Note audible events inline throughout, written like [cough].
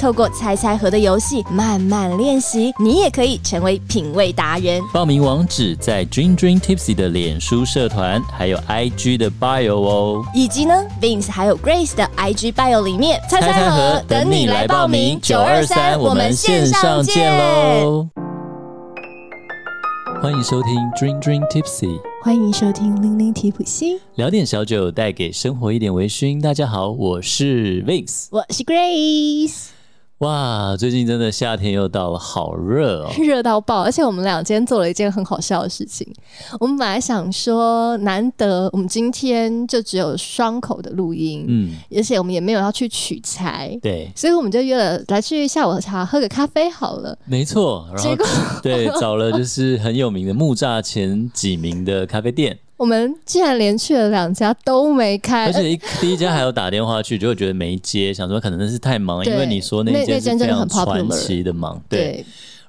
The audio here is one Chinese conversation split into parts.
透过猜猜盒的游戏慢慢练习，你也可以成为品味达人。报名网址在 Dream Dream Tipsy 的脸书社团，还有 IG 的 bio 哦，以及呢 Vince 还有 Grace 的 IG bio 里面。猜猜盒等你来报名，九二三我们线上见喽！欢迎收听 Dream Dream Tipsy，欢迎收听零零提普西，聊点小酒，带给生活一点微醺。大家好，我是 Vince，我是 Grace。哇，最近真的夏天又到了，好热哦，[laughs] 热到爆！而且我们俩今天做了一件很好笑的事情。我们本来想说，难得我们今天就只有双口的录音，嗯，而且我们也没有要去取材，对，所以我们就约了来去下午茶喝个咖啡好了。没错，然后结果对，找了就是很有名的木栅前几名的咖啡店。我们竟然连去了两家都没开，而且一第一家还有打电话去，就会觉得没接，想说可能那是太忙，因为你说那间是非常传奇的忙，对，对。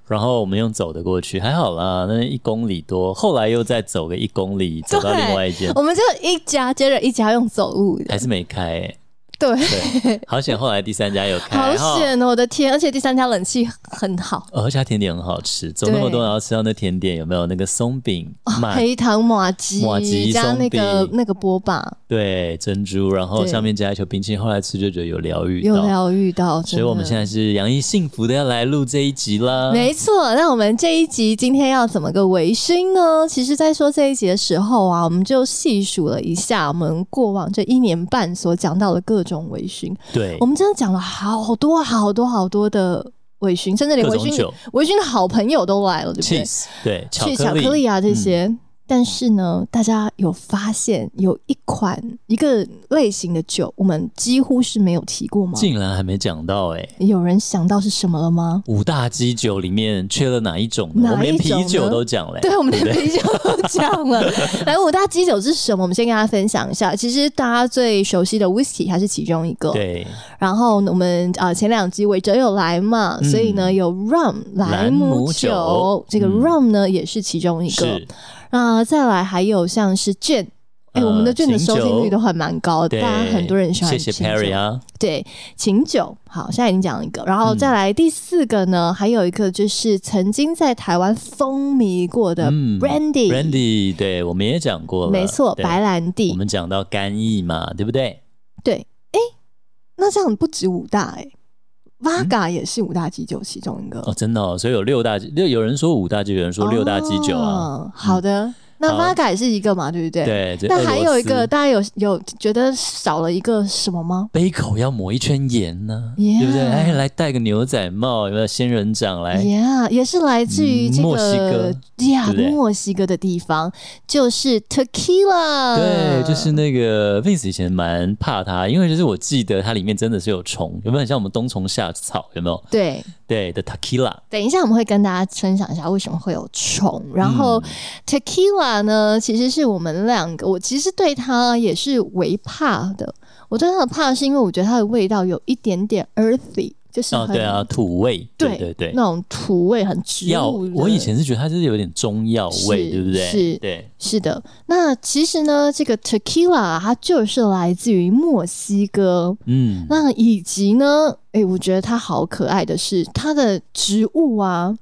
然后我们用走的过去，还好啦，那一公里多，后来又再走个一公里，走到另外一间，我们就一家接着一家用走路，还是没开、欸。对，对，好险！后来第三家有开，好险哦！我的天，而且第三家冷气很好，而且甜点很好吃。走那么多，然后吃到那甜点，有没有那个松饼、哦、黑糖麻糬、麻糬加那个那个波霸，对，珍珠，然后上面加一球冰淇淋。后来吃就觉得有疗愈，有疗愈到。所以我们现在是洋溢幸福的要来录这一集啦。没错，那我们这一集今天要怎么个维新呢？其实，在说这一集的时候啊，我们就细数了一下我们过往这一年半所讲到的各种微醺。对，我们真的讲了好多好多好多的微醺，甚至连微醺微醺的好朋友都来了，对不对？Cheese, 对，巧克力，巧克力啊这些。嗯但是呢，大家有发现有一款一个类型的酒，我们几乎是没有提过吗？竟然还没讲到哎、欸！有人想到是什么了吗？五大基酒里面缺了哪一种呢？哪一种呢？我们连啤酒都讲了、欸，对，我们连啤酒都讲了。[laughs] 来，五大基酒是什么？我们先跟大家分享一下。其实大家最熟悉的 Whisky 还是其中一个。对。然后我们啊、呃，前两集韦哲有来嘛、嗯，所以呢有 Rum 莱姆酒，这个 Rum 呢、嗯、也是其中一个。啊、呃，再来还有像是 Gin，哎、欸，我们的 Gin 的收听率都还蛮高的，大家很多人喜欢。谢谢 Perry 啊。对，琴酒，好，现在已经讲了一个，然后再来第四个呢，嗯、还有一个就是曾经在台湾风靡过的 Brandy，Brandy，、嗯、Brandy，对，我们也讲过了，没错，白兰地。我们讲到干邑嘛，对不对？对，哎，那这样不止五大哎。Vaga 也是五大基酒其中一个哦，真的哦，所以有六大有，有人说五大基，有人说六大基酒啊。哦、好的。嗯那 Vaga 也是一个嘛，对不对？对。那还有一个，大家有有觉得少了一个什么吗？杯口要抹一圈盐呢、啊，yeah. 对不对？哎，来戴个牛仔帽，有没有仙人掌来？Yeah，也是来自于这个、嗯、墨西哥呀，yeah, 墨西哥的地方就是 Tequila。对，就是那个 Vince 以前蛮怕它，因为就是我记得它里面真的是有虫，有没有很像我们冬虫夏草？有没有？对对的 Tequila。等一下我们会跟大家分享一下为什么会有虫，然后 Tequila。呢，其实是我们两个，我其实对他也是为怕的。我对他的怕是因为我觉得它的味道有一点点 earthy，就是哦，对啊，土味，对对对，那种土味很植物。我以前是觉得它就是有点中药味，对不对？是，对，是的。那其实呢，这个 tequila 它就是来自于墨西哥，嗯，那以及呢，哎，我觉得它好可爱的是它的植物啊。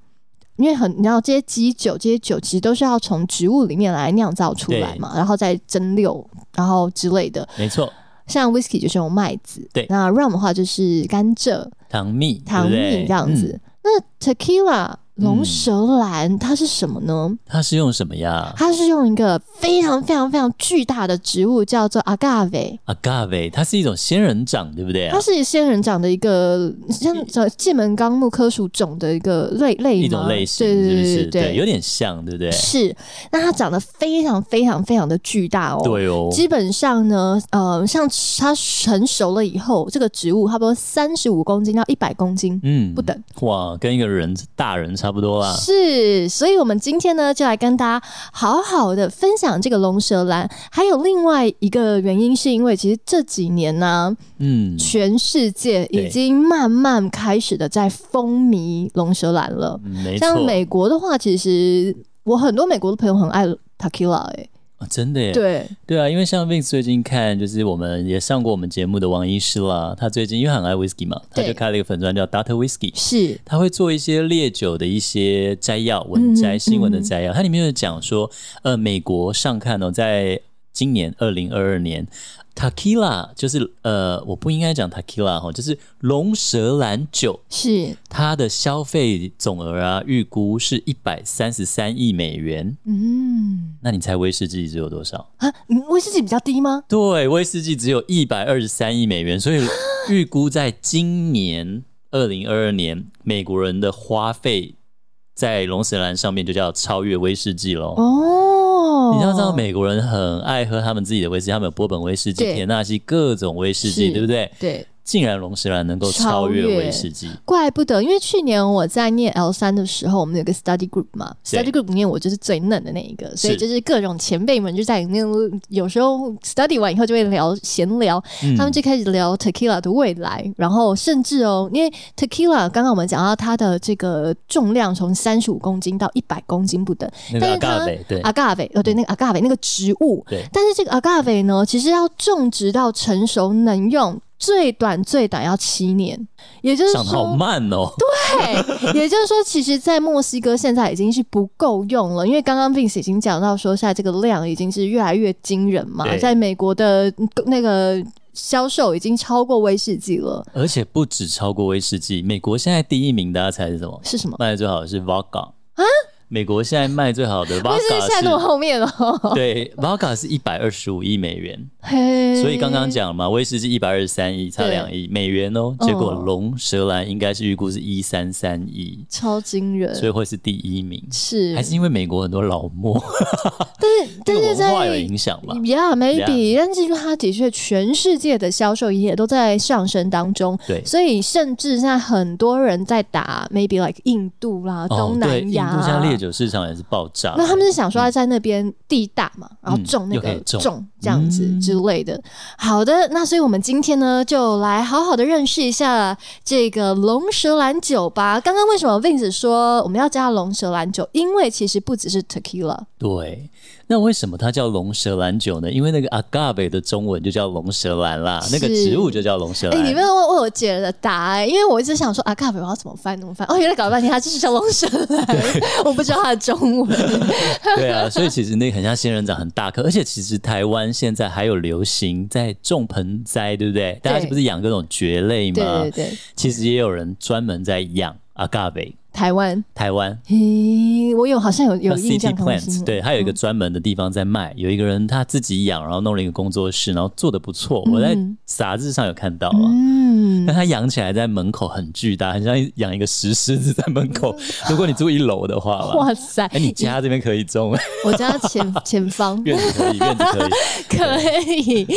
因为很，你知道这些基酒，这些酒其实都是要从植物里面来酿造出来嘛，然后再蒸馏，然后之类的。没错，像 whisky 就是用麦子，对，那 rum 的话就是甘蔗、糖蜜、糖蜜这样子。嗯、那 tequila 龙舌兰它是什么呢？它是用什么呀？它是用一个非常非常非常巨大的植物，叫做 agave。agave 它是一种仙人掌，对不对啊？它是仙人掌的一个像界门纲目科属种的一个类类一种类型，是不是？对，有点像，对不对？是。那它长得非常非常非常的巨大哦。对哦。基本上呢，呃，像它成熟了以后，这个植物差不多三十五公斤到一百公斤，嗯，不等。哇，跟一个人大人差。差不多啦，是，所以，我们今天呢，就来跟大家好好的分享这个龙舌兰。还有另外一个原因，是因为其实这几年呢、啊，嗯，全世界已经慢慢开始的在风靡龙舌兰了。没错，像美国的话，其实我很多美国的朋友很爱 Takila 哎、欸。啊、哦，真的耶！对对啊，因为像 Vince 最近看，就是我们也上过我们节目的王医师啦，他最近因为很爱 Whisky 嘛，他就开了一个粉专叫 Dr. Whisky，是，他会做一些烈酒的一些摘要、文摘、嗯、新闻的摘要，它里面有讲说，呃，美国上看哦，在今年二零二二年。Tequila 就是呃，我不应该讲 Tequila 哈，就是龙舌兰酒，是它的消费总额啊，预估是一百三十三亿美元。嗯，那你猜威士忌只有多少啊？威士忌比较低吗？对，威士忌只有一百二十三亿美元，所以 [laughs] 预估在今年二零二二年，美国人的花费在龙舌兰上面就叫超越威士忌喽。哦。你要知道，美国人很爱喝他们自己的威士忌，他们有波本威士忌、田纳西各种威士忌，对不对？对。竟然龙舌兰能够超越威士忌，怪不得！因为去年我在念 L 三的时候，我们有个 study group 嘛，study group 里面我就是最嫩的那一个，所以就是各种前辈们就在里面，有时候 study 完以后就会聊闲聊，嗯，他们就开始聊 tequila 的未来，然后甚至哦，因为 tequila 刚刚我们讲到它的这个重量从三十五公斤到一百公斤不等，那个 agave 对。agave 哦对，那个 agave 那个植物，对，但是这个 agave 呢，其实要种植到成熟能用。最短最短要七年，也就是说好慢哦。对，也就是说，其实，在墨西哥现在已经是不够用了，因为刚刚 Vince 已经讲到说，现在这个量已经是越来越惊人嘛。在美国的那个销售已经超过威士忌了，而且不止超过威士忌，美国现在第一名，大家猜是什么？是什么？卖的最好的是 Vodka 啊。美国现在卖最好的 Vodka 是现在那么后面哦。[laughs] 对，Vodka 是一百二十五亿美元。嘿，所以刚刚讲了嘛，威士忌一百二十三亿，差两亿美元哦。结果龙舌兰应该是预估是一三三亿，超惊人，所以会是第一名。是，还是因为美国很多老墨？但是但是文化有影响吧？Yeah，maybe，但是因为它的确全世界的销售也都在上升当中。对，所以甚至现在很多人在打，maybe like 印度啦、东南亚。酒市场也是爆炸，那他们是想说在那边地大嘛，嗯、然后种那个种，种这样子之类的。嗯、好的，那所以我们今天呢，就来好好的认识一下这个龙舌兰酒吧。刚刚为什么 Vince 说我们要加龙舌兰酒？因为其实不只是 Tequila，对。那为什么它叫龙舌兰酒呢？因为那个 agave 的中文就叫龙舌兰啦，那个植物就叫龙舌兰。哎、欸，你没有问我解的答案，因为我一直想说 agave 我要怎么翻怎么翻。哦，原来搞了半天它就是叫龙舌兰，我不知道它的中文。对啊，所以其实那个很像仙人掌，很大颗，而且其实台湾现在还有流行在种盆栽，对不对？大家是不是养各种蕨类嘛？对对对，其实也有人专门在养 agave。台湾，台湾，嘿，我有好像有有印象。City Plants，对，还有一个专门的地方在卖，嗯、有一个人他自己养，然后弄了一个工作室，然后做的不错，嗯、我在杂志上有看到啊。嗯，但他养起来在门口很巨大，很像养一个石狮子在门口。嗯、[laughs] 如果你住一楼的话，哇塞，哎，你家这边可以种？我家前前方 [laughs] 院子可以，院子可以，[laughs] 可以。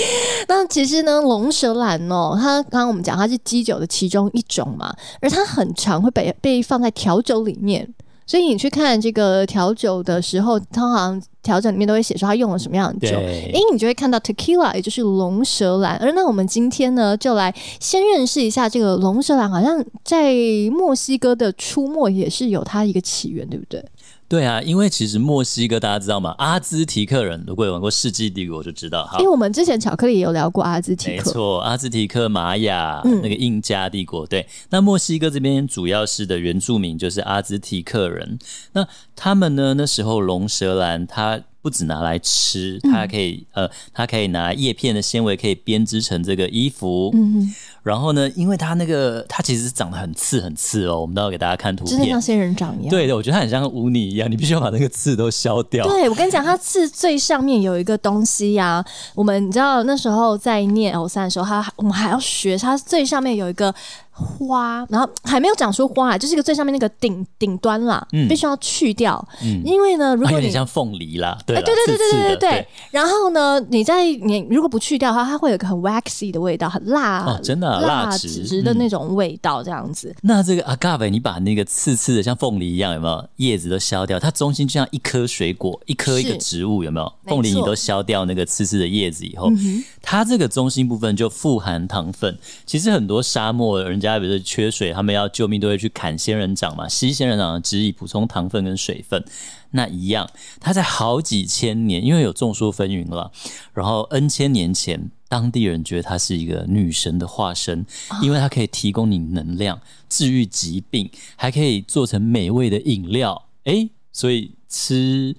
那其实呢，龙舌兰哦，它刚刚我们讲它是基酒的其中一种嘛，而它很常会被被放在调。酒里面，所以你去看这个调酒的时候，通常调酒里面都会写说他用了什么样的酒，诶，你就会看到 tequila，也就是龙舌兰。而那我们今天呢，就来先认识一下这个龙舌兰，好像在墨西哥的出没也是有它一个起源，对不对？对啊，因为其实墨西哥大家知道吗？阿兹提克人如果有玩过《世纪帝国》就知道。因为我们之前巧克力也有聊过阿兹提克，没错，阿兹提克、玛雅、嗯、那个印加帝国。对，那墨西哥这边主要是的原住民就是阿兹提克人。那他们呢，那时候龙舌兰它不止拿来吃，它还可以、嗯、呃，它可以拿叶片的纤维可以编织成这个衣服。嗯然后呢，因为它那个它其实是长得很刺很刺哦，我们待会给大家看图片，就像仙人掌一样。对的，我觉得它很像污泥一样，你必须要把那个刺都削掉。对，我跟你讲，它刺最上面有一个东西呀、啊，我们你知道那时候在念 L 三的时候，它我们还要学，它最上面有一个。花，然后还没有讲出花来，就是一个最上面那个顶顶端啦，嗯、必须要去掉，嗯、因为呢，如果你、啊、有点像凤梨啦，对、欸，对对对对对对对。然后呢，你在你如果不去掉的话，它会有一个很 waxy 的味道，很辣，哦、真的、啊、蜡质的那种味道，这样子。嗯、那这个 agave，你把那个刺刺的像凤梨一样，有没有叶子都削掉？它中心就像一颗水果，一颗一个植物，有没有？凤梨你都削掉那个刺刺的叶子以后，嗯、它这个中心部分就富含糖分。其实很多沙漠人家比如说缺水，他们要救命都会去砍仙人掌嘛，吸仙人掌的汁液补充糖分跟水分。那一样，它在好几千年，因为有众说纷纭了，然后 N 千年前，当地人觉得它是一个女神的化身，因为它可以提供你能量、治愈疾病，还可以做成美味的饮料。诶，所以吃。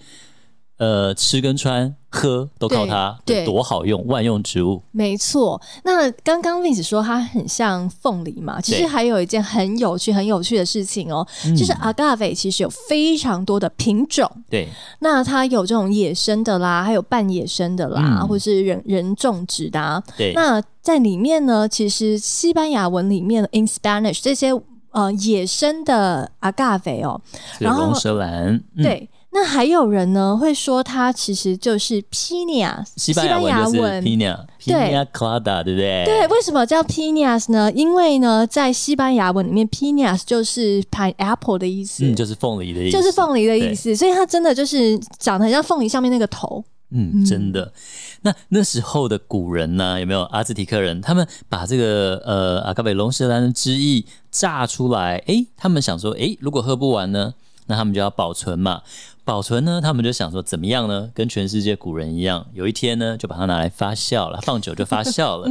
呃，吃跟穿喝都靠它，对，多好用，万用植物。没错。那刚刚 Vince 说它很像凤梨嘛，其实还有一件很有趣、很有趣的事情哦，就是 Agave 其实有非常多的品种。对。那它有这种野生的啦，还有半野生的啦，嗯、或是人人种植的、啊。对。那在里面呢，其实西班牙文里面 in Spanish 这些呃野生的 Agave 哦，然后龙舌兰，嗯、对。那还有人呢，会说它其实就是 Piña，西班牙文 Piña，Piña Colada，对不对？对，为什么叫 Piñas 呢？因为呢，在西班牙文里面，Piñas 就是 pineapple 的意思，嗯，就是凤梨的意思，就是凤梨的意思，所以它真的就是长得很像凤梨上面那个头。嗯，真的。那那时候的古人呢，有没有阿兹提克人？他们把这个呃阿卡贝龙舌兰的汁液榨出来，诶，他们想说，诶，如果喝不完呢，那他们就要保存嘛。保存呢，他们就想说怎么样呢？跟全世界古人一样，有一天呢，就把它拿来发酵了，放久就发酵了。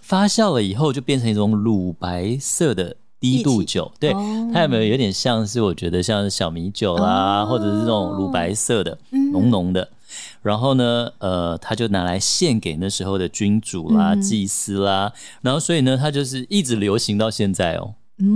发酵了以后，就变成一种乳白色的低度酒。对，哦、它有没有有点像是我觉得像是小米酒啦，哦、或者是这种乳白色的浓浓的。然后呢，呃，他就拿来献给那时候的君主啦、祭司啦。然后所以呢，它就是一直流行到现在哦。嗯，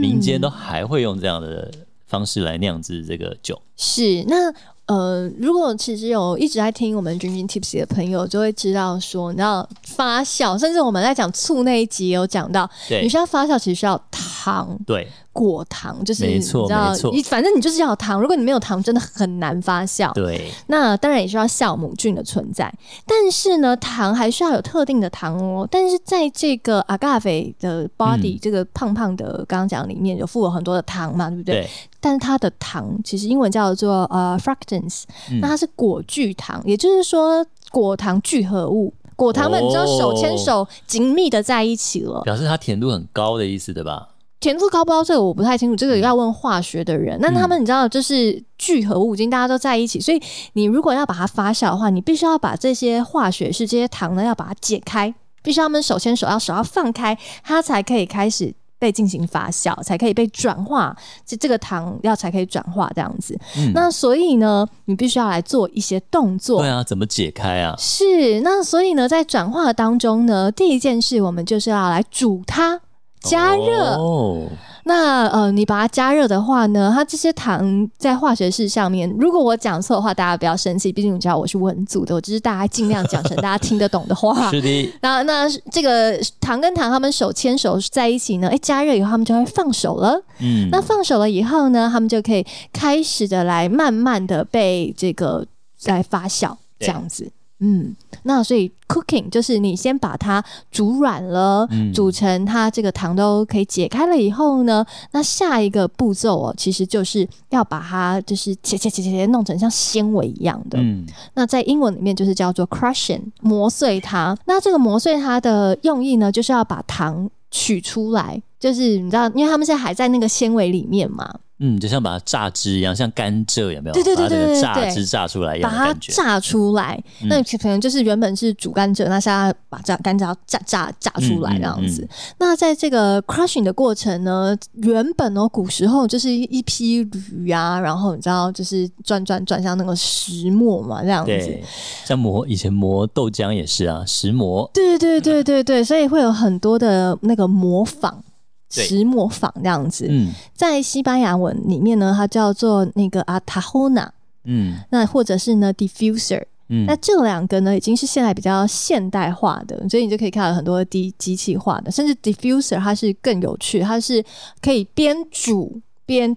民间都还会用这样的。方式来酿制这个酒。是那呃，如果其实有一直在听我们 Drinking Tipsy 的朋友，就会知道说，你知道发酵，甚至我们在讲醋那一集有讲到，你需要发酵，其实需要糖，对。果糖就是没错，没错，你反正你就是要糖。如果你没有糖，真的很难发酵。对，那当然也需要酵母菌的存在。但是呢，糖还需要有特定的糖哦。但是在这个 agave 的 body、嗯、这个胖胖的刚刚讲里面有附有很多的糖嘛，对不对？对，但是它的糖其实英文叫做呃 fructans，、嗯那它是果聚糖，也就是说果糖聚合物。果糖们，你知道手牵手紧密的在一起了，表示它甜度很高的意思，对吧？甜度高不高？这个我不太清楚，这个要问化学的人。那、嗯、他们你知道，就是聚合物已经大家都在一起，所以你如果要把它发酵的话，你必须要把这些化学式这些糖呢，要把它解开，必须要他们手牵手，要手要放开，它才可以开始被进行发酵，才可以被转化。这这个糖要才可以转化这样子。嗯、那所以呢，你必须要来做一些动作。对啊，怎么解开啊？是那所以呢，在转化当中呢，第一件事我们就是要来煮它。加热，oh. 那呃，你把它加热的话呢，它这些糖在化学式上面，如果我讲错的话，大家不要生气，毕竟你知道我是文组的，我只是大家尽量讲成大家听得懂的话。是的。那那这个糖跟糖，他们手牵手在一起呢，哎，加热以后，他们就会放手了。嗯。那放手了以后呢，他们就可以开始的来慢慢的被这个来发酵，这样子。嗯，那所以 cooking 就是你先把它煮软了，嗯、煮成它这个糖都可以解开了以后呢，那下一个步骤哦，其实就是要把它就是切切切切切弄成像纤维一样的。嗯，那在英文里面就是叫做 crushing 磨碎它。那这个磨碎它的用意呢，就是要把糖取出来，就是你知道，因为他们现在还在那个纤维里面嘛。嗯，就像把它榨汁一样，像甘蔗有没有？对对对对对，榨汁榨出来一样，把它榨出来。嗯、那可能就是原本是煮甘蔗，那现在把榨甘蔗要榨榨榨出来这样子。嗯嗯嗯、那在这个 crushing 的过程呢，原本哦，古时候就是一批驴啊，然后你知道，就是转转转向那个石磨嘛，这样子。像磨以前磨豆浆也是啊，石磨。对对对对对，所以会有很多的那个磨坊。石磨坊这样子，嗯，在西班牙文里面呢，它叫做那个阿塔霍纳，嗯，那或者是呢 diffuser，嗯，那这两个呢已经是现在比较现代化的，所以你就可以看到很多机机器化的，甚至 diffuser 它是更有趣，它是可以边煮边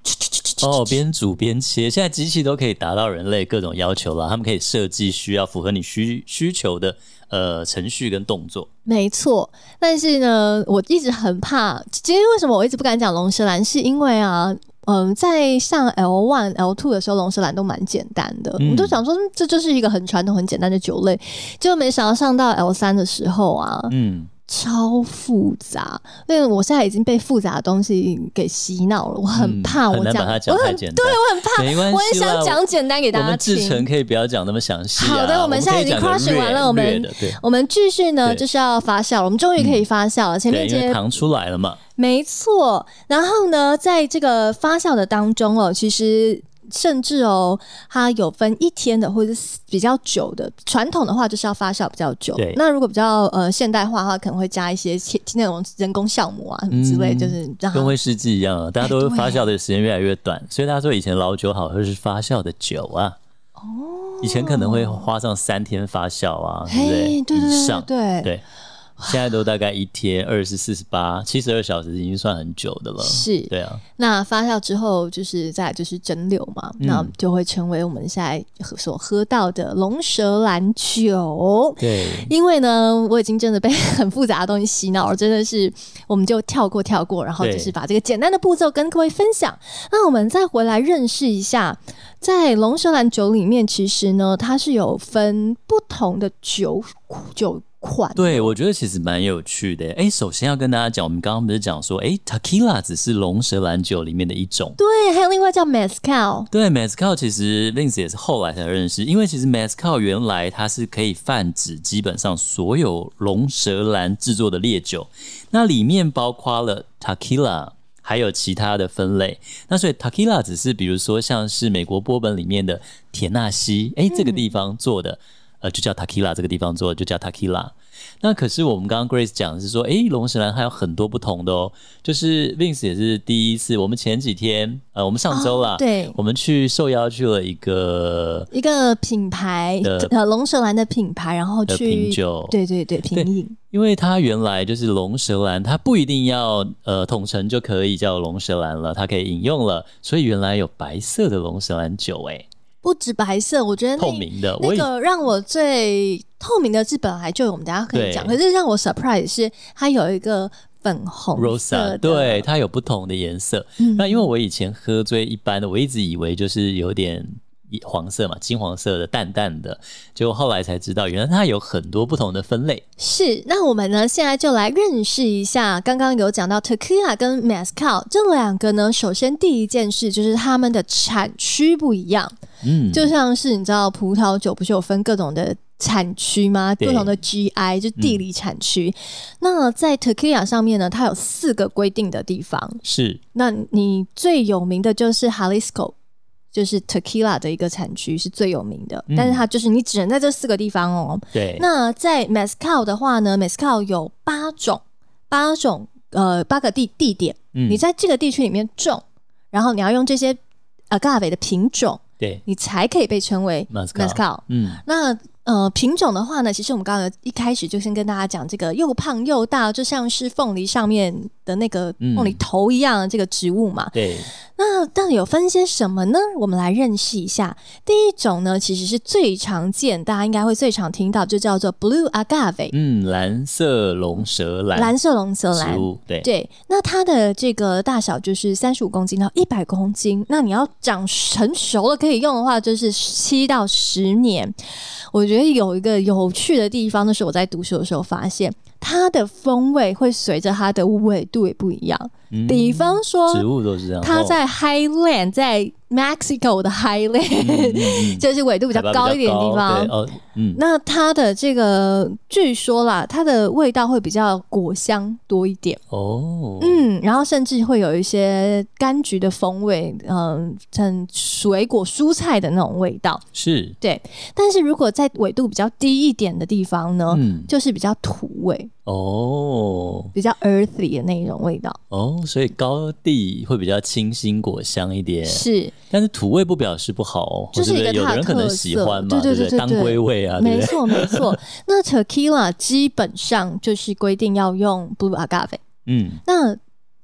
哦边煮边切，现在机器都可以达到人类各种要求了，他们可以设计需要符合你需需求的。呃，程序跟动作没错，但是呢，我一直很怕。其实为什么我一直不敢讲龙舌兰，是因为啊，嗯、呃，在上 L one、L two 的时候，龙舌兰都蛮简单的，嗯、我都想说这就是一个很传统、很简单的酒类，结果没想到上到 L 三的时候啊，嗯。超复杂，因为我现在已经被复杂的东西给洗脑了，我很怕我讲，嗯、我很对我很怕，我很想讲简单给大家听。我们制成可以不要讲那么详细、啊。好的，我们现在已经 crushing 完了，我们我们继续呢，就是要发酵了，我们终于可以发酵了。前面这些糖出来了嘛？没错。然后呢，在这个发酵的当中哦，其实。甚至哦，它有分一天的或者是比较久的。传统的话就是要发酵比较久。对。那如果比较呃现代化的话，可能会加一些那种人工酵母啊什么之类，就是跟威士忌一样啊，大家都会发酵的时间越来越短。所以大家说以前老酒好喝是发酵的酒啊。哦。以前可能会花上三天发酵啊，对不对？对以上对。对。现在都大概一天二十四十八七十二小时已经算很久的了，是，对啊。那发酵之后就是再就是蒸馏嘛，嗯、那就会成为我们现在所喝到的龙舌兰酒。对，因为呢，我已经真的被很复杂的东西洗脑了，真的是，我们就跳过跳过，然后就是把这个简单的步骤跟各位分享。那我们再回来认识一下，在龙舌兰酒里面，其实呢，它是有分不同的酒酒。对，我觉得其实蛮有趣的。哎，首先要跟大家讲，我们刚刚不是讲说，哎，Tequila 只是龙舌兰酒里面的一种。对，还有另外叫 Mezcal。对，Mezcal 其实 Vince 也是后来才认识，因为其实 Mezcal 原来它是可以泛指基本上所有龙舌兰制作的烈酒，那里面包括了 Tequila，还有其他的分类。那所以 Tequila 只是比如说像是美国波本里面的田纳西，哎，这个地方做的。嗯呃，就叫 Tequila 这个地方做，就叫 Tequila。那可是我们刚刚 Grace 讲的是说，诶，龙舌兰还有很多不同的哦。就是 Vince 也是第一次，我们前几天，呃，我们上周啦，哦，对，我们去受邀去了一个一个品牌的呃龙舌兰的品牌，然后去品酒，对对对，品饮。因为它原来就是龙舌兰，它不一定要呃统称就可以叫龙舌兰了，它可以饮用了，所以原来有白色的龙舌兰酒，诶。不止白色，我觉得透明的那个让我最透明的是本来就有，我们等下可以讲。可是让我 surprise 是它有一个粉红色，对，它有不同的颜色。嗯、那因为我以前喝最一般的，我一直以为就是有点黄色嘛，金黄色的淡淡的，结果后来才知道，原来它有很多不同的分类。是，那我们呢现在就来认识一下，刚刚有讲到 Tequila 跟 Mezcal 这两个呢，首先第一件事就是它们的产区不一样。嗯，就像是你知道葡萄酒不是有分各种的产区吗？不同的 GI 就地理产区。嗯、那在 Tequila 上面呢，它有四个规定的地方。是，那你最有名的就是 Jalisco。就是 Tequila 的一个产区是最有名的，嗯、但是它就是你只能在这四个地方哦。对。那在 Mezcal 的话呢，Mezcal 有八种，八种呃八个地地点，嗯、你在这个地区里面种，然后你要用这些 Agave 的品种，对，你才可以被称为 Mezcal。嗯，那。呃，品种的话呢，其实我们刚刚一开始就先跟大家讲，这个又胖又大，就像是凤梨上面的那个梦里头一样的这个植物嘛。嗯、对。那到底有分些什么呢？我们来认识一下。第一种呢，其实是最常见，大家应该会最常听到，就叫做 Blue Agave。嗯，蓝色龙舌兰。蓝色龙舌兰。对对。那它的这个大小就是三十五公斤到一百公斤。那你要长成熟了可以用的话，就是七到十年。我觉得有一个有趣的地方，就是我在读书的时候发现，它的风味会随着它的纬度也不一样。嗯、比方说，植物都是这样。它在 Highland，在 Mexico 的 Highland，、嗯、[laughs] 就是纬度比较高一点的地方。哦，嗯。那它的这个，据说啦，它的味道会比较果香多一点。哦。嗯，然后甚至会有一些柑橘的风味，嗯，很水果蔬菜的那种味道。是。对。但是如果在纬度比较低一点的地方呢，嗯，就是比较土味。哦。比较 earthy 的那一种味道。哦。所以高地会比较清新果香一点，是，但是土味不表示不好哦，就是一个有的人可能喜欢嘛，对对对，对，对，对，当归味啊，没错没错。[laughs] 那 Tequila 基本上就是规定要用 Blue Agave，嗯，那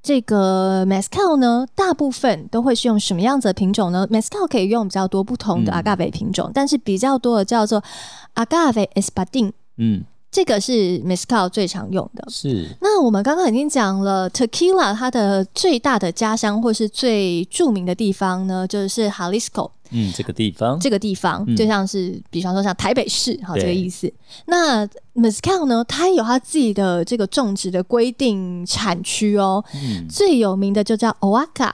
这个 Mezcal 呢，大部分都会是用什么样子的品种呢？Mezcal 可以用比较多不同的 Agave 品种，嗯，但是比较多的叫做 Agave espadin 嗯。这个是 Mezcal 最常用的。是。那我们刚刚已经讲了 Tequila 它的最大的家乡或是最著名的地方呢，就是 Jalisco。嗯，这个地方。这个地方、嗯、就像是，比方说像台北市，哈，这个意思。那 Mezcal 呢，它有它自己的这个种植的规定产区哦。嗯。最有名的就叫 Oaxaca。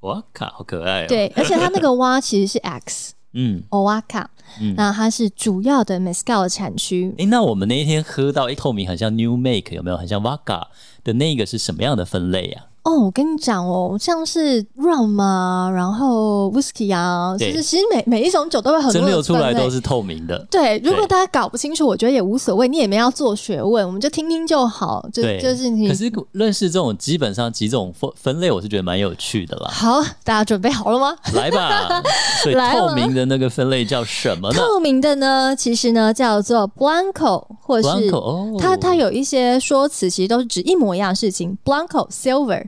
Oaxaca 好可爱哦。对，而且它那个 [laughs] 蛙其实是 X。嗯，Oaxaca。嗯，那它是主要的 Mescal 的产区。诶，那我们那一天喝到一透明，很像 New Make，有没有？很像 Vodka 的那个是什么样的分类啊？哦，我跟你讲哦，像是 rum 啊，然后 whisky 啊，其实其实每每一种酒都会很多蒸馏出来都是透明的。对，如果大家搞不清楚，我觉得也无所谓，你也没要做学问，我们就听听就好。就就是你。可是认识这种基本上几种分分类，我是觉得蛮有趣的啦。好，大家准备好了吗？来吧。所以透明的那个分类叫什么呢？透明的呢，其实呢叫做 blanco，或者是 Blanco，它它有一些说辞，其实都是指一模一样的事情，blanco silver。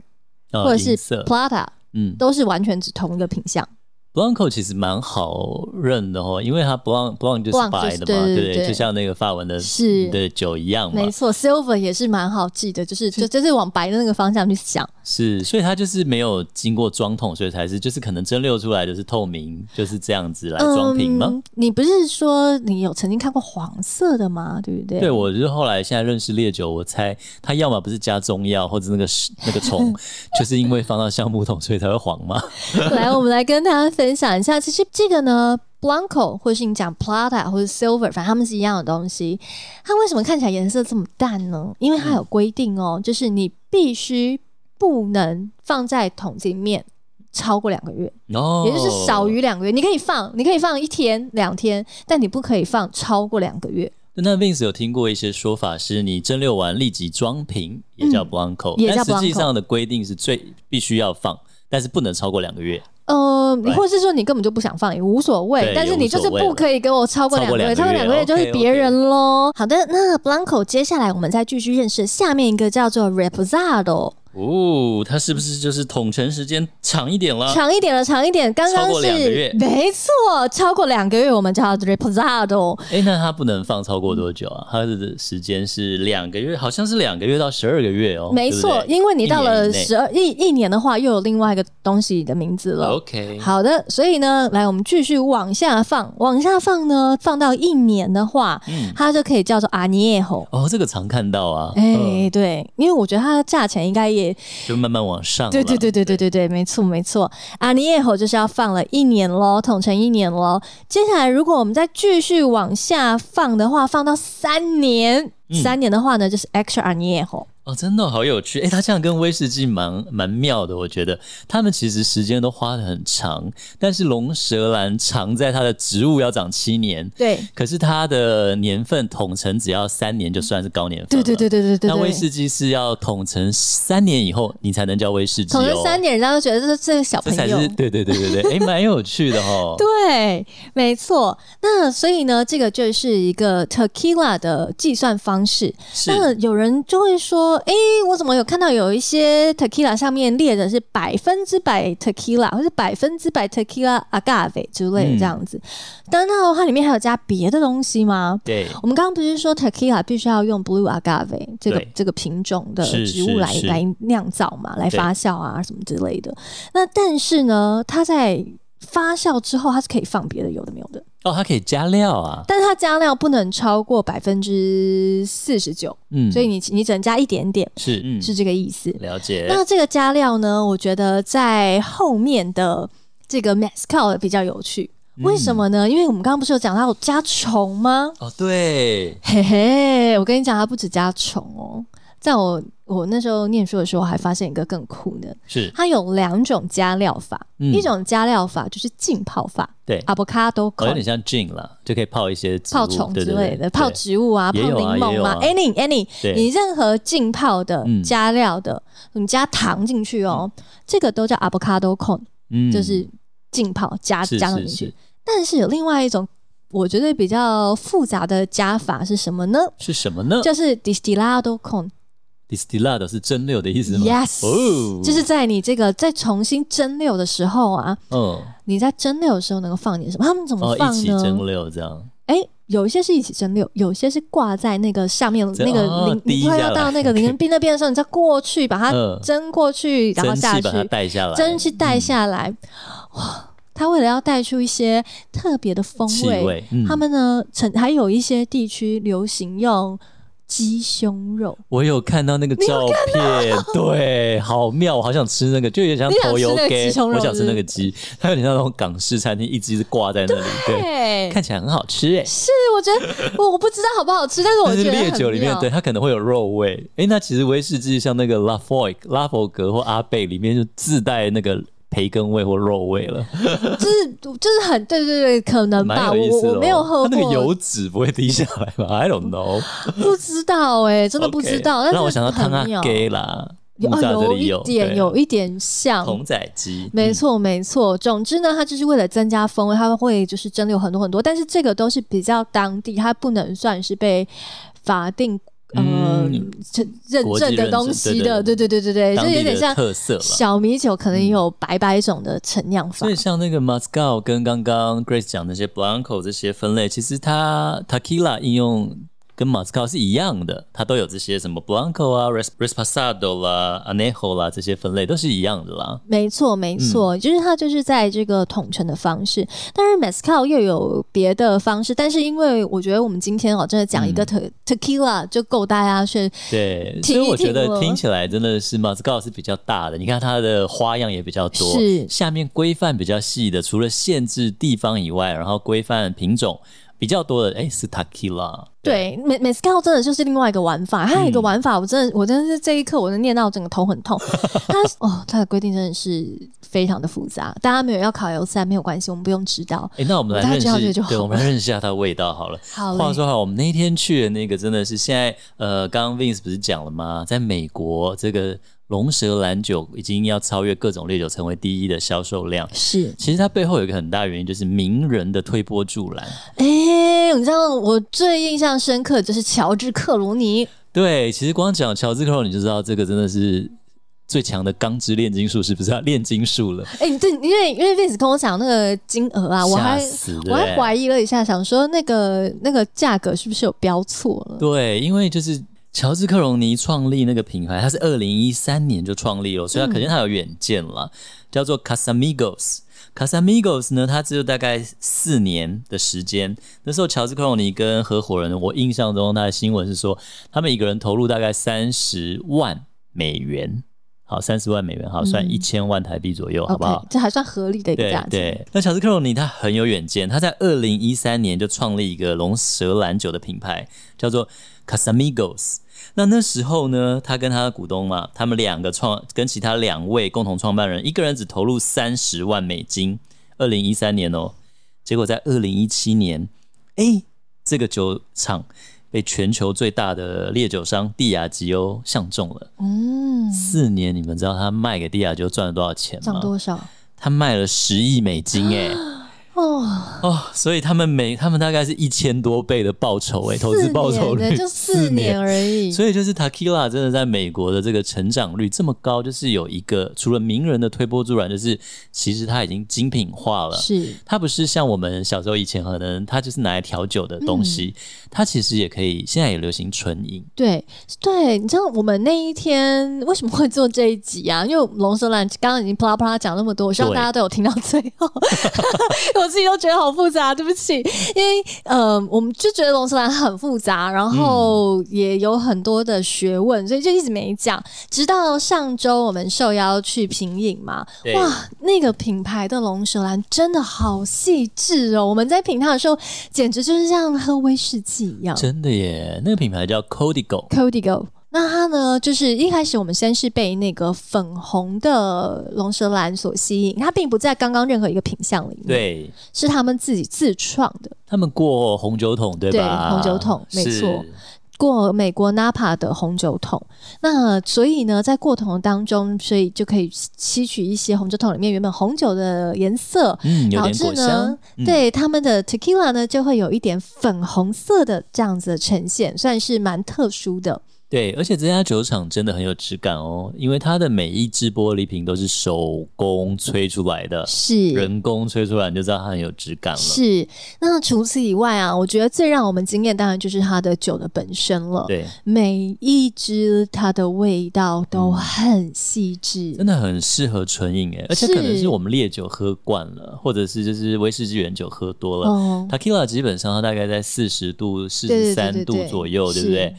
或者是 Plata，嗯，都是完全指同一个品项。Blanco 其实蛮好认的哦，因为它 Blanc Blanc 就是白的嘛，对对对，就像那个法文的是的酒一样嘛。没错，Silver 也是蛮好记的，就是就就是往白的那个方向去想。是，所以它就是没有经过装桶，所以才是就是可能蒸馏出来的是透明，就是这样子来装瓶吗？嗯，你不是说你有曾经看过黄色的吗？对不对？对，我就是后来现在认识烈酒，我猜它要么不是加中药，或者那个那个虫，[laughs] 就是因为放到橡木桶，所以才会黄嘛？来，我们来跟大家分享一下，其实这个呢，Blanco 或是你讲 Plata 或者 Silver，反正它们是一样的东西。它为什么看起来颜色这么淡呢？因为它有规定哦，就是你必须不能放在桶子里面超过两个月，哦，也就是少于两个月。你可以放，你可以放一天两天，但你不可以放超过两个月。那 Vince 有听过一些说法，是你蒸馏完立即装瓶，也叫 Blanco，嗯，也叫 Blanco，但实际上的规定是最必须要放，但是不能超过两个月。呃，你或者是说你根本就不想放也无所谓，但是你就是不可以给我超过两个月，超过两个月就是别人喽。好的，那 Blanco 接下来我们再继续认识下面一个叫做 Reposado。哦，它是不是就是统称时间长一点了？长一点了，长一点。刚刚是没错，超过两个月我们叫 reposado。哎，那它不能放超过多久啊？它的时间是两个月，好像是两个月到十二个月哦。没错，对对，因为你到了十二一一年的话，又有另外一个东西的名字了。OK，好的，所以呢，来我们继续往下放，往下放呢，放到一年的话，嗯，它就可以叫做 añejo。哦，这个常看到啊。哎、呃，对，因为我觉得它的价钱应该也。就慢慢往上，对对对对对对对，没错没错。Añejo 就是要放了一年喽，统成一年喽。接下来，如果我们再继续往下放的话，放到三年，嗯、三年的话呢，就是 Extra Añejo。哦，真的好有趣！哎，他这样跟威士忌蛮蛮妙的，我觉得他们其实时间都花的很长，但是龙舌兰长在它的植物要长七年，对，可是它的年份统称只要三年就算是高年份，对对对对对对。那威士忌是要统称三年以后你才能叫威士忌，哦，统称三年人家都觉得这是这个小朋友，这才是对对对对对，哎，蛮有趣的哦。[laughs] 对，没错。那所以呢，这个就是一个 Tequila 的计算方式。那有人就会说。哎，我怎么有看到有一些 tequila 上面列的是百分之百 tequila，或是百分之百 tequila agave 之类的这样子？但是它里面还有加别的东西吗？对，我们刚刚不是说 tequila 必须要用 blue agave 这个这个品种的植物来来酿造嘛，来发酵啊什么之类的。那但是呢，它在发酵之后，它是可以放别的，有的没有的。哦，它可以加料啊，但是它加料不能超过百分之四十九，嗯，所以你你只能加一点点，是，嗯，是这个意思。了解。那这个加料呢，我觉得在后面的这个 Mezcal 比较有趣，嗯、为什么呢？因为我们刚刚不是有讲到有加虫吗？哦，对，嘿嘿，我跟你讲，它不止加虫哦。在我我那时候念书的时候，还发现一个更酷的，是。它有两种加料法，嗯、一种加料法就是浸泡法，对，avocado，有点像 gin 了，就可以泡一些泡虫之类的，泡植物啊，泡柠檬啊，any any，你任何浸泡的加料的，你加糖进去哦，这个都叫 avocado con，就是浸泡加加进去。但是有另外一种，我觉得比较复杂的加法是什么呢？是什么呢？就是 distillado con。Distillado 是蒸馏的意思吗？Yes，哦，就是在你这个在重新蒸馏的时候啊，嗯，你在蒸馏的时候能够放点什么？他们怎么放呢？一起蒸馏这样？哎，有一些是一起蒸馏，有些是挂在那个下面那个淋，你快要到那个淋冰 [laughs] 那边的时候，你再过去把它蒸过去，然后下去把它带下来，蒸汽带下来。哇，它为了要带出一些特别的风味，他们呢，曾还有一些地区流行用。鸡胸肉，我有看到那个照片，[laughs] 对，好妙，我好想吃那个，就有点像头油鸡，我想吃那个鸡，它有点像那种港式餐厅一直一直挂在那里，对，看起来很好吃诶。是，我觉得我我不知道好不好吃，但是我觉得烈酒里面，对，它可能会有肉味。诶，那其实威士忌像那个拉佛拉佛格或阿贝里面就自带那个。培根味或肉味了，就是就是很对对对，可能吧。我我没有喝过，它那个油脂不会滴下来吧？[laughs] I don't know，不知道哎、欸，真的不知道。让我想到汤阿给啦，有有一点有一点像童仔鸡，没错没错。总之呢，它就是为了增加风味，它会就是蒸馏很多很多，但是这个都是比较当地，它不能算是被法定。呃，认证的东西的，对对对对对，就有点像特色。小米酒可能有百百种的陈酿法，所以像那个 Moscow 跟刚刚 Grace 讲那些 Blanco 这些分类，其实它 Tequila 应用。跟马斯卡是一样的，它都有这些什么 Blanco 啊、Resposado 啦、Anejo 啦这些分类都是一样的啦。没错，没错，嗯、就是它就是在这个统称的方式。但是 Mezcal 又有别的方式，但是因为我觉得我们今天哦，真的讲一个 Tequila 就够大家去对，所以我觉得听起来真的是马斯卡是比较大的。你看它的花样也比较多，是下面规范比较细的，除了限制地方以外，然后规范品种。比较多的哎、欸、是 Tequila，对，Mezcal 真的就是另外一个玩法。它有一个玩法，我真的我真的是这一刻我能念到整个头很痛。[laughs] 它哦，它的规定真的是非常的复杂。大家没有要考 L 三没有关系，我们不用知道。哎、欸，那我们来认识，对，我们来认识一下它的味道好了。好嘞，话说好，我们那天去的那个真的是现在呃，刚刚 Vince 不是讲了吗？在美国这个。龙舌兰酒已经要超越各种烈酒，成为第一的销售量。是，其实它背后有一个很大原因，就是名人的推波助澜。哎、欸，你知道我最印象深刻就是乔治克鲁尼。对，其实光讲乔治克鲁尼就知道这个真的是最强的钢之炼金术，是不是啊？炼金术了。哎、欸，对，因为因为 Vince 跟我讲那个金额啊，我还我还怀疑了一下，想说那个那个价格是不是有标错了？对，因为就是。乔治克隆尼创立那个品牌，他是二零一三年就创立了，所以他肯定他有远见了。叫做 Casamigos，Casamigos 呢，他只有大概四年的时间。那时候乔治克隆尼跟合伙人，我印象中他的新闻是说，他们一个人投入大概三十万美元，好，三十万美元，好，算一千万台币左右，嗯、好不好？Okay, 这还算合理的一个价钱。对，那乔治克隆尼他很有远见，他在二零一三年就创立一个龙舌兰酒的品牌，叫做。Casamigos，那那时候呢，他跟他的股东嘛，他们两个创跟其他两位共同创办人，一个人只投入三十万美金，二零一三年哦，结果在二零一七年，哎，这个酒厂被全球最大的烈酒商蒂亚吉欧相中了，嗯，四年，你们知道他卖给蒂亚吉欧赚了多少钱吗？涨多少？他卖了十亿美金，哎。[gasps] [gasps] 哦哦，所以他们每他们大概是一千多倍的报酬诶，投资报酬率就四年而已。[laughs] 所以就是 Tequila 真的在美国的这个成长率这么高，就是有一个除了名人的推波助澜，就是其实它已经精品化了。是它不是像我们小时候以前可能它就是拿来调酒的东西，嗯、它其实也可以现在也流行纯饮。对对，你知道我们那一天为什么会做这一集啊？因为龙舌兰刚刚已经啪啦啪啦讲那么多，我希望大家都有听到最后。对 [laughs] 自己都觉得好复杂，对不起。因为呃，我们就觉得龙舌兰很复杂，然后也有很多的学问，所以就一直没讲。直到上周我们受邀去品饮嘛，哇，那个品牌的龙舌兰真的好细致哦！我们在品它的时候，简直就是像喝威士忌一样。真的耶，那个品牌叫 Código，Código。那它呢，就是一开始我们先是被那个粉红的龙舌兰所吸引，它并不在刚刚任何一个品相里面，对，是他们自己自创的。他们过红酒桶，对吧？对，红酒桶，没错，过美国 Napa 的红酒桶。那所以呢，在过桶当中，所以就可以吸取一些红酒桶里面原本红酒的颜色，嗯。导致呢，嗯、对他们的 Tequila 呢，就会有一点粉红色的这样子的呈现，算是蛮特殊的。对，而且这家酒厂真的很有质感哦，因为它的每一支玻璃瓶都是手工吹出来的，是人工吹出来，你就知道它很有质感了。是，那除此以外啊，我觉得最让我们惊艳，当然就是它的酒的本身了。对，每一支它的味道都很细致，嗯、真的很适合纯饮诶，而且可能是我们烈酒喝惯了，或者是就是威士忌原酒喝多了。哦，Tequila 基本上它大概在四十度、四十三度左右，对不对？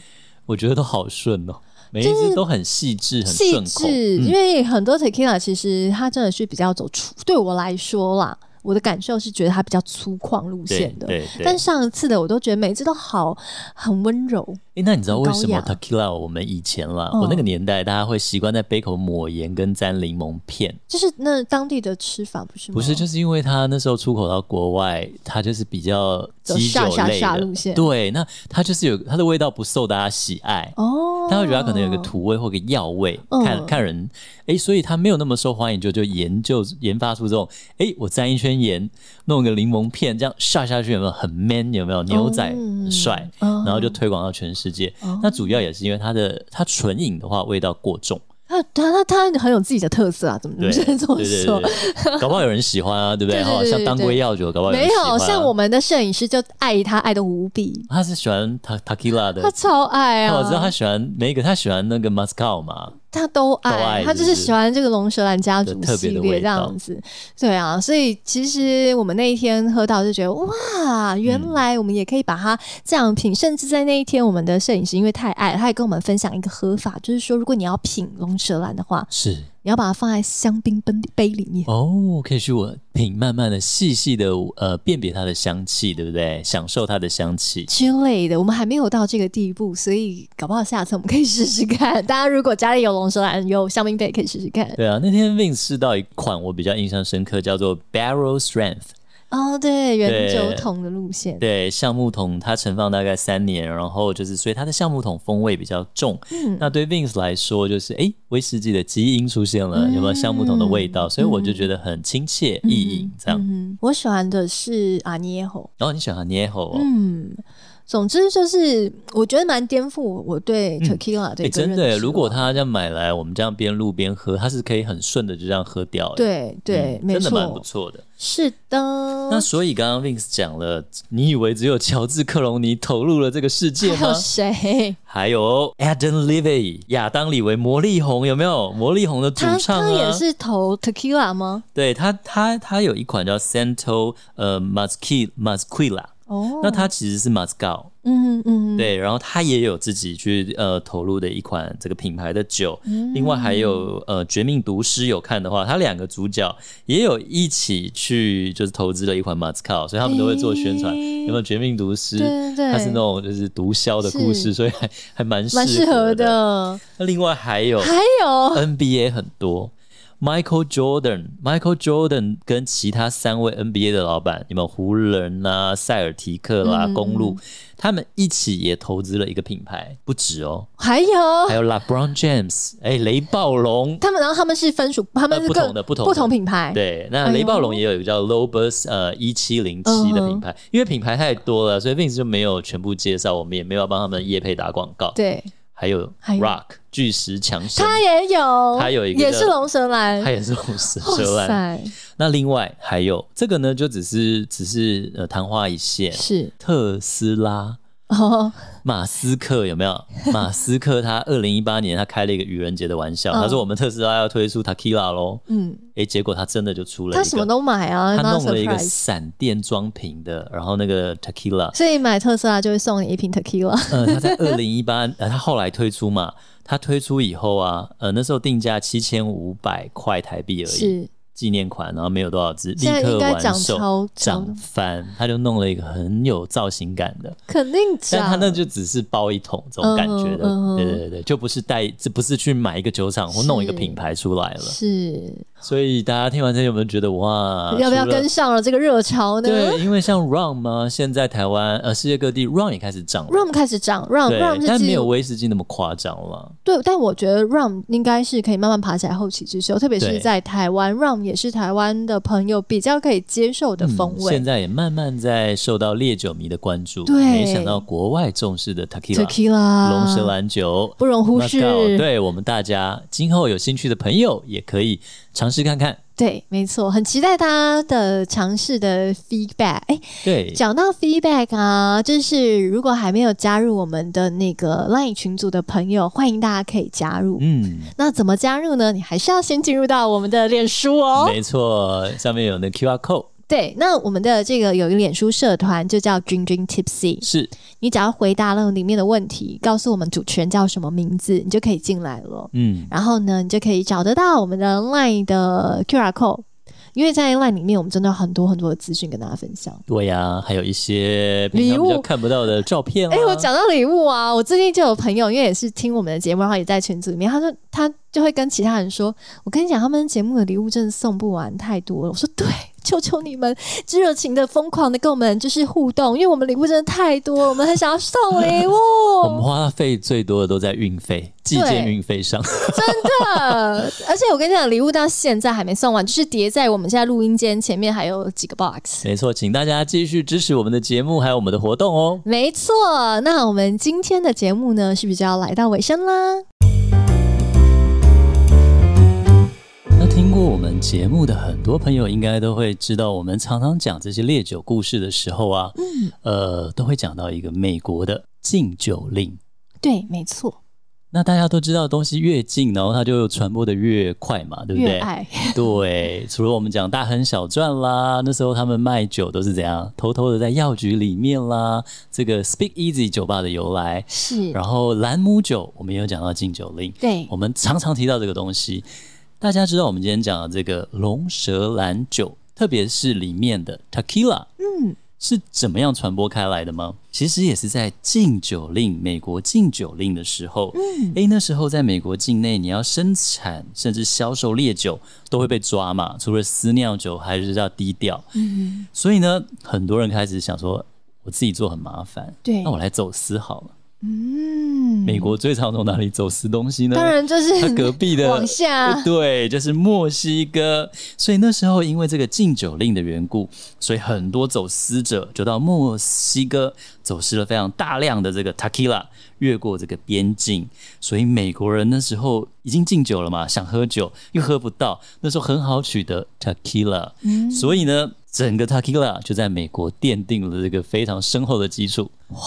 我觉得都好顺哦，每一支都很细致、很顺口。因为很多 Tequila 其实它真的是比较走粗，对我来说啦。我的感受是觉得它比较粗犷路线的，但上一次的我都觉得每一次都好很温柔。哎、欸，那你知道为什么 Tequila 我们以前啦，我那个年代大家会习惯在杯口抹盐跟沾柠檬片，就是那当地的吃法不是吗？不是，就是因为它那时候出口到国外，它就是比较基酒类的。路线。对，那它就是有它的味道不受大家喜爱。哦，他会觉得它可能有个土味或个药味，嗯、看看人哎、欸，所以它没有那么受欢迎，就就研究研发出这种哎、欸，我沾一圈盐，弄个柠檬片，这样下下去有没有很 man？有没有牛仔帅？嗯、然后就推广到全世界。嗯、那主要也是因为它的它纯饮的话味道过重。他他他他很有自己的特色啊，怎么怎么这么说？[laughs] 搞不好有人喜欢啊，对不对？哈，像当归药酒，搞不好没有。像我们的摄影师就爱他爱的无比。他是喜欢塔塔基拉的，他超爱啊！我知道他喜欢每一个，他喜欢那个 Moscow 嘛。他都爱，他就是喜欢这个龙舌兰家族系列这样子，对啊，所以其实我们那一天喝到就觉得哇，原来我们也可以把它这样品，嗯、甚至在那一天，我们的摄影师因为太爱，他也跟我们分享一个喝法，就是说如果你要品龙舌兰的话，是。你要把它放在香槟杯杯里面哦，可以去我品，慢慢的、细细的呃辨别它的香气，对不对？享受它的香气之类的。我们还没有到这个地步，所以搞不好下次我们可以试试看。[laughs] 大家如果家里有龙舌兰、有香槟杯，可以试试看。对啊，那天 Vince 试到一款我比较印象深刻，叫做 Barrel Strength。哦，对，原酒桶的路线，对，橡木桶它存放大概三年，然后就是所以它的橡木桶风味比较重。嗯，那对 Vince 来说，就是哎，威士忌的基因出现了，嗯、有没有橡木桶的味道？所以我就觉得很亲切易饮，嗯、这样、嗯。我喜欢的是阿涅侯，然后你喜欢阿涅侯哦。嗯。总之就是，我觉得蛮颠覆我对 Tequila 这个、嗯欸、真的，如果他这样买来，我们这样边录边喝，他是可以很顺的就这样喝掉。对对，真的蛮不错的。是的。那所以刚刚 Vince 讲了，你以为只有乔治克隆尼投入了这个世界吗？还有谁？还有 Adam Levy 亚当李维魔力红有没有？魔力红的主唱啊，他也是投 Tequila 吗？对他，他他有一款叫 Santo 呃 Mazquila Mazquila 哦，那它其实是 Moscow，嗯嗯，对，然后他也有自己去呃投入的一款这个品牌的酒，嗯、另外还有呃绝命毒师有看的话，他两个主角也有一起去就是投资了一款 Moscow，所以他们都会做宣传，欸、有没有绝命毒师？对对，他是那种就是毒枭的故事，所以还还蛮蛮适合的。那另外还有还有。NBA 很多。Michael Jordan，Michael Jordan 跟其他三位 NBA 的老板，你们湖人啊、塞尔提克啦、嗯、公鹿，他们一起也投资了一个品牌，不止哦，还有？还有 LeBron James，哎，雷暴龙，他们然后他们是分属，他们是、呃、不同的不同的。不同品牌，对，那雷暴龙也有一个叫 Lobus 呃一七零七的品牌，因为品牌太多了，所以 Vince 就没有全部介绍，我们也没有帮他们业配打广告，对。还有。Rock 巨石强森，他也有，他有一个也是龙舌兰，他也是龙舌兰。那另外还有这个呢，就只是只是呃昙花一现，是。特斯拉哦，马斯克有没有？[laughs] 马斯克他二零一八年他开了一个愚人节的玩笑，他说我们特斯拉要推出 Tequila 喽。嗯，哎，结果他真的就出了，他什么都买啊，他弄了一个闪电装瓶的，然后那个 Tequila，所以买特斯拉就会送你一瓶 Tequila。嗯，他在二零一八，呃，他后来推出嘛，他推出以后啊，呃，那时候定价七千五百块台币而已。是。纪念款，然后没有多少支，立刻完售，涨翻，他就弄了一个很有造型感的，肯定涨，但他那就只是包一桶这种感觉的，嗯、对对对，就不是带，这不是去买一个酒厂或弄一个品牌出来了，是。所以大家听完这有没有觉得哇？要不要跟上了这个热潮呢？对，因为像 Rum 嘛，现在台湾呃世界各地 Rum 也开始涨，Rum 开始涨，Rum Rum 但没有威士忌那么夸张了。对，但我觉得 Rum 应该是可以慢慢爬起来后起之秀，特别是在台湾，Rum 也是台湾的朋友比较可以接受的风味。嗯、现在也慢慢在受到烈酒迷的关注。对，没想到国外重视的 Tequila 龙舌兰酒不容忽视。对我们大家今后有兴趣的朋友也可以尝试看看。对，没错，很期待大家的尝试的 feedback。哎，对，讲到 feedback 啊，就是如果还没有加入我们的那个 Line 群组的朋友，欢迎大家可以加入。嗯，那怎么加入呢？你还是要先进入到我们的脸书哦。没错，上面有那 QR code。对，那我们的这个有一个脸书社团，就叫 Drink Drink Tipsy。是，你只要回答了里面的问题，告诉我们主持人叫什么名字，你就可以进来了。嗯，然后呢，你就可以找得到我们的 Line 的 QR code。因为在 LINE 里面，我们真的有很多很多的资讯跟大家分享。对呀、啊，还有一些礼物看不到的照片。哎、欸，我讲到礼物啊，我最近就有朋友，因为也是听我们的节目，然后也在群组里面，他说他就会跟其他人说：“我跟你讲，他们节目的礼物真的送不完，太多了。”我说：“对。[laughs] ”求求你们，热情的、疯狂的跟我们就是互动，因为我们礼物真的太多，我们很想要送礼物。[laughs] 我们花费最多的都在运费、寄件运费上，真的。[laughs] 而且我跟你讲，礼物到现在还没送完，就是叠在我们现在录音间前面还有几个 box。没错，请大家继续支持我们的节目，还有我们的活动哦。没错，那我们今天的节目呢，是不是就要来到尾声啦？过我们节目的很多朋友应该都会知道，我们常常讲这些烈酒故事的时候啊，嗯，呃，都会讲到一个美国的禁酒令。对，没错。那大家都知道，东西越禁，然后它就传播的越快嘛，对不对？[laughs] 对，除了我们讲大亨小传啦，那时候他们卖酒都是怎样，偷偷的在药局里面啦。这个 Speak Easy 酒吧的由来是，然后兰姆酒，我们也有讲到禁酒令。对，我们常常提到这个东西。大家知道我们今天讲的这个龙舌兰酒，特别是里面的 Tequila，嗯，是怎么样传播开来的吗？其实也是在禁酒令，美国禁酒令的时候，嗯，诶，那时候在美国境内，你要生产甚至销售烈酒都会被抓嘛，除了私酿酒，还是要低调，嗯，所以呢，很多人开始想说，我自己做很麻烦，对，那我来走私好了。嗯，美国最常从哪里走私东西呢？当然就是他隔壁的往下，对，就是墨西哥。所以那时候因为这个禁酒令的缘故，所以很多走私者就到墨西哥走私了非常大量的这个 Tequila，越过这个边境。所以美国人那时候已经禁酒了嘛，想喝酒又喝不到，那时候很好取得 Tequila，嗯，所以呢，整个 Tequila 就在美国奠定了这个非常深厚的基础。哇！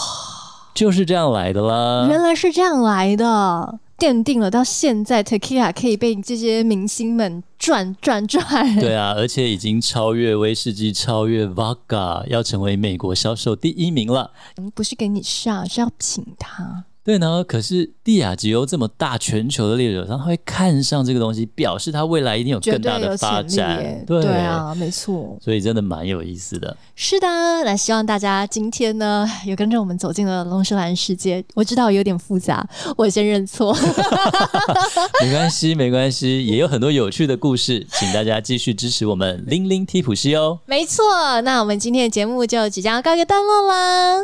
就是这样来的啦，原来是这样来的，奠定了到现在，Tequila 可以被这些明星们转转转。对啊，而且已经超越威士忌，超越 Vodka，要成为美国销售第一名了。嗯，不是给你上，是要请他。对呢，可是帝亚吉欧这么大全球的烈酒商，他会看上这个东西，表示他未来一定有更大的发展。对，对啊，没错。所以真的蛮有意思的。是的，那希望大家今天呢，[laughs] 有跟着我们走进了龙舌兰世界。我知道有点复杂，我先认错。[laughs] 没关系，没关系，也有很多有趣的故事，请大家继续支持我们零零提普西哦。没错，那我们今天的节目就即将要告一个段落啦。